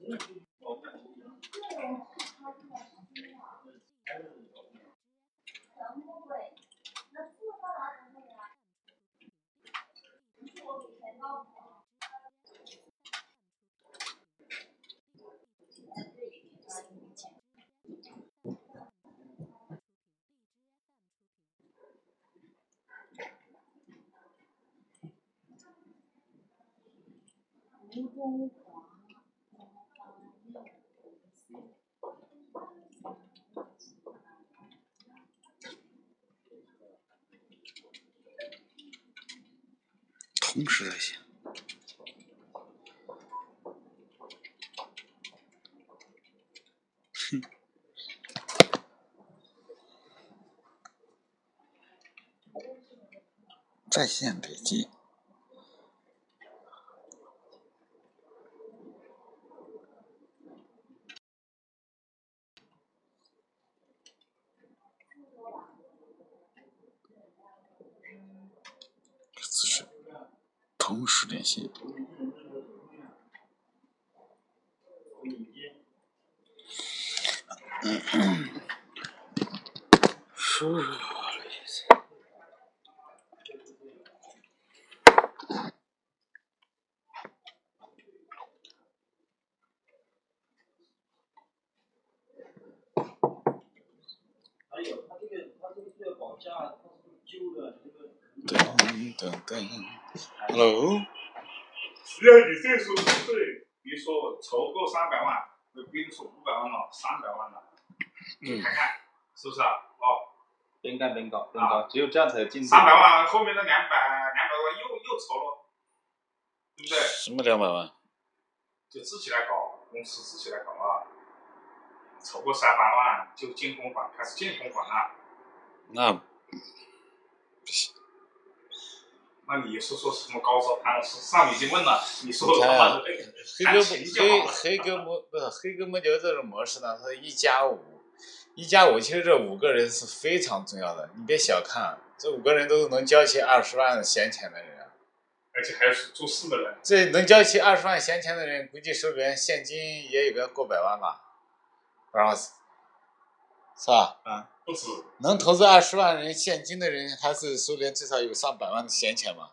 吴实。在线。哼。在线笔记。同时连线。输入。还有，他这个，他这个这个保价，他是。Hello。只要你这时候出税，比如说筹够三百万，那比如说五百万了，三百万了，你，看看是不是啊？哦，边干边搞，边搞，只有这样才有竞争。三百万后面的两百两百万又又筹了，对不对？什么两百万？就自己来搞，公司自己来搞啊！筹过三百万就建公款，开始建公款了。那不行。那你说说什么高招？潘老师上已经问了，你说的黑哥黑黑哥模不是黑哥模就这种模式呢？它一加五，一加五，其实这五个人是非常重要的，你别小看，这五个人都是能交起二十万闲钱的人，而且还是做事的人。这能交齐二十万闲钱的人，估计手里边现金也有个过百万吧，不道是是吧？啊。不止能投资二十万人现金的人，还是手里至少有上百万的闲钱嘛？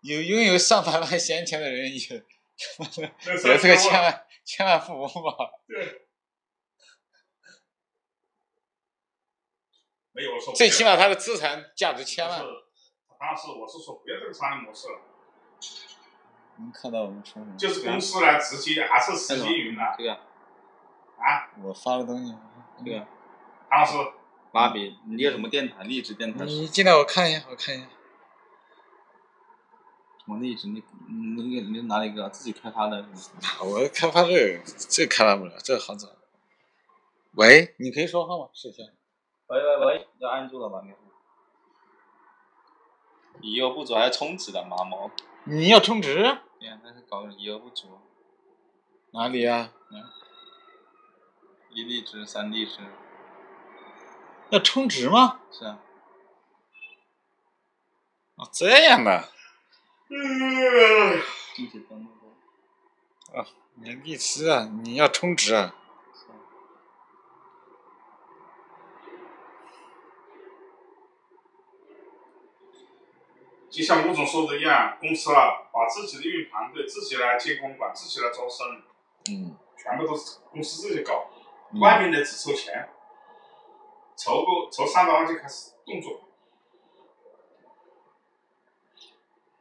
有拥有上百万闲钱的人，也 也是个千万千万富翁吧？对，没有说。最起码他的资产价值千万。但是我是说不要这个商业模式。能看到我们说？就是公司来直接还是实际云的？这个。啊？我发的东西。这个。唐老师。芭比，你有什么电台？励志电台？你进来，我看一下，我看一下。什么励志？你你你你哪里个自己开发的？我开发这个，这开发不了，这个好找。喂，你可以说话吗？试一下。喂喂喂，要按住了吗？已有不足，还要充值的妈毛。你要充值？对呀，那是搞已有不足。哪里啊？一荔枝，三荔枝。要充值吗？是啊。哦，这样的。嗯。啊，你荔枝啊，你要充值啊。就像吴总说的一样，公司啊，把自己的运营团队自己来接公款，自己来招生。嗯。全部都是公司自己搞，外面的只收钱。筹够筹三百万就开始动作。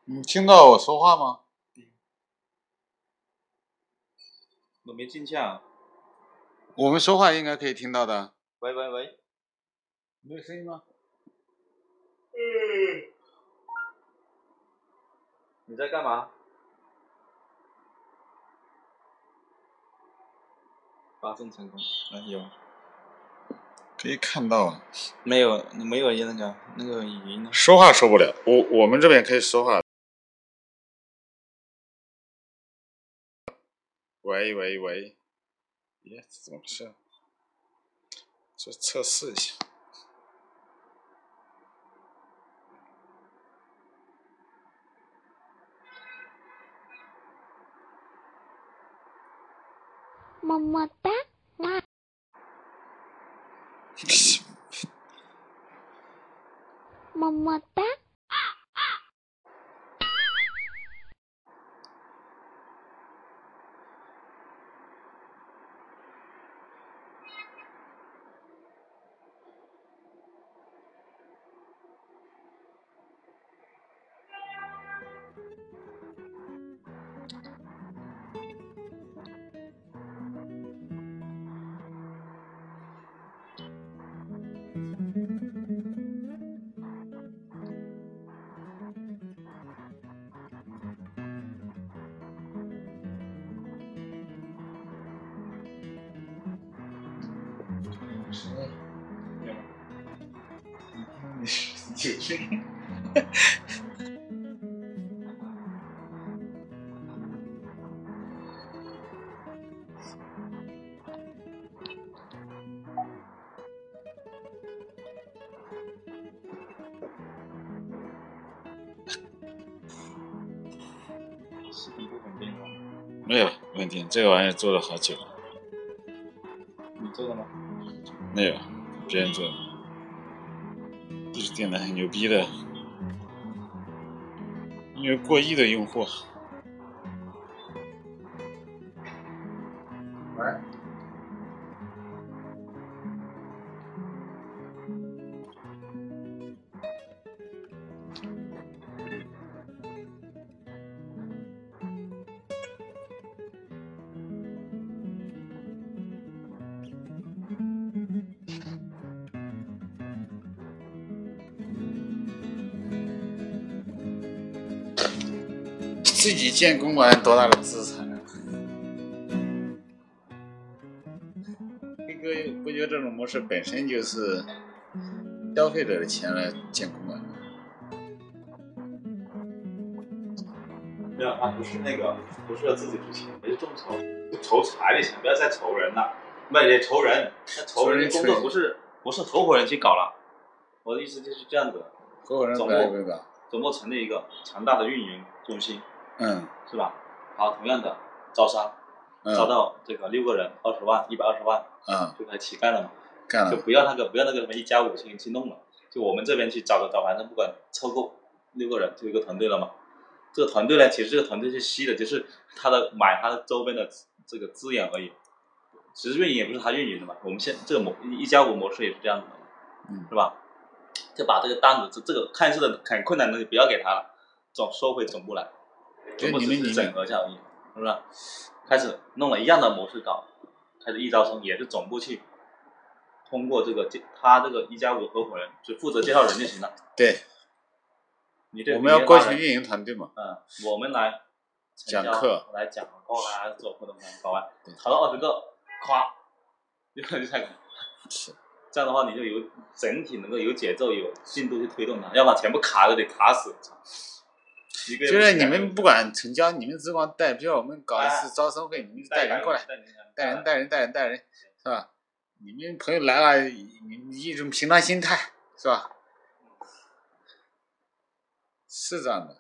你听到我说话吗？我没进去啊。我们说话应该可以听到的。喂喂喂，没有声音吗？嗯。你在干嘛？发送成功，啊有。可以看到啊，没有，没有那个那个语音。说话说不了，我我们这边可以说话。喂喂喂，耶，怎么回事？做测试一下。么么哒，哇！么么哒。你是有声音。没有问题，这个玩意儿做了好久了。你做的吗？没有，别人做的。这是电脑很牛逼的，有过亿的用户。喂。自己建公馆多大的资产啊？飞哥不觉得这种模式本身就是消费者的钱来建公馆？没有，他不是那个，不是要自己出钱，也是众筹，筹财的钱，不要再筹人了，不也筹人，那筹人的工作不是 不是合伙人去搞了，我的意思就是这样子，合伙人总部？总部成立一个强大的运营中心，嗯是吧？好，同样的招商，招嗯到这个六个人，二十万，一百二十万嗯，就开始起干了嘛。就干了。不要那个不要那个什么一家五去去弄了，就我们这边去找个找，反正不管凑够六个人就一个团队了嘛。这个团队呢，其实这个团队是吸的，就是他的买他的周边的这个资源而已。其实运营也不是他运营的嘛，我们现这个模一加五模式也是这样子的，嗯是吧？就把这个单子这这个看似的很困难的东西不要给他了，总收回总部来，总部整合一下而已，是不是？开始弄了一样的模式搞，开始一招生也是总部去通过这个介他这个一加五合伙人就负责介绍人就行了。对，我们要过去运营团队嘛。嗯，我们来讲课来讲课来做活动来搞完对，炒到二十个，咵，就就开始。是。这样的话，你就有整体能够有节奏、有进度去推动它，要不然全部卡着得卡死。就是你们不管成交，你们只管带，比如我们搞一次招生会，你们带人过来，带人带人带人带人，是吧？你们朋友来了，你你一种平常心态，是吧？是这样的。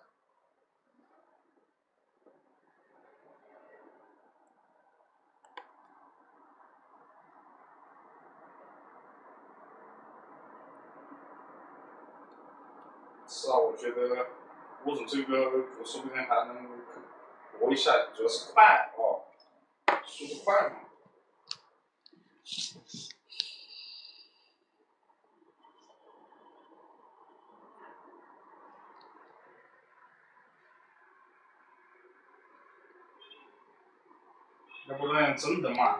是啊，我觉得我从这个我说不定还能搏一下，主要是快哦，速度快嘛。要不然真的嘛，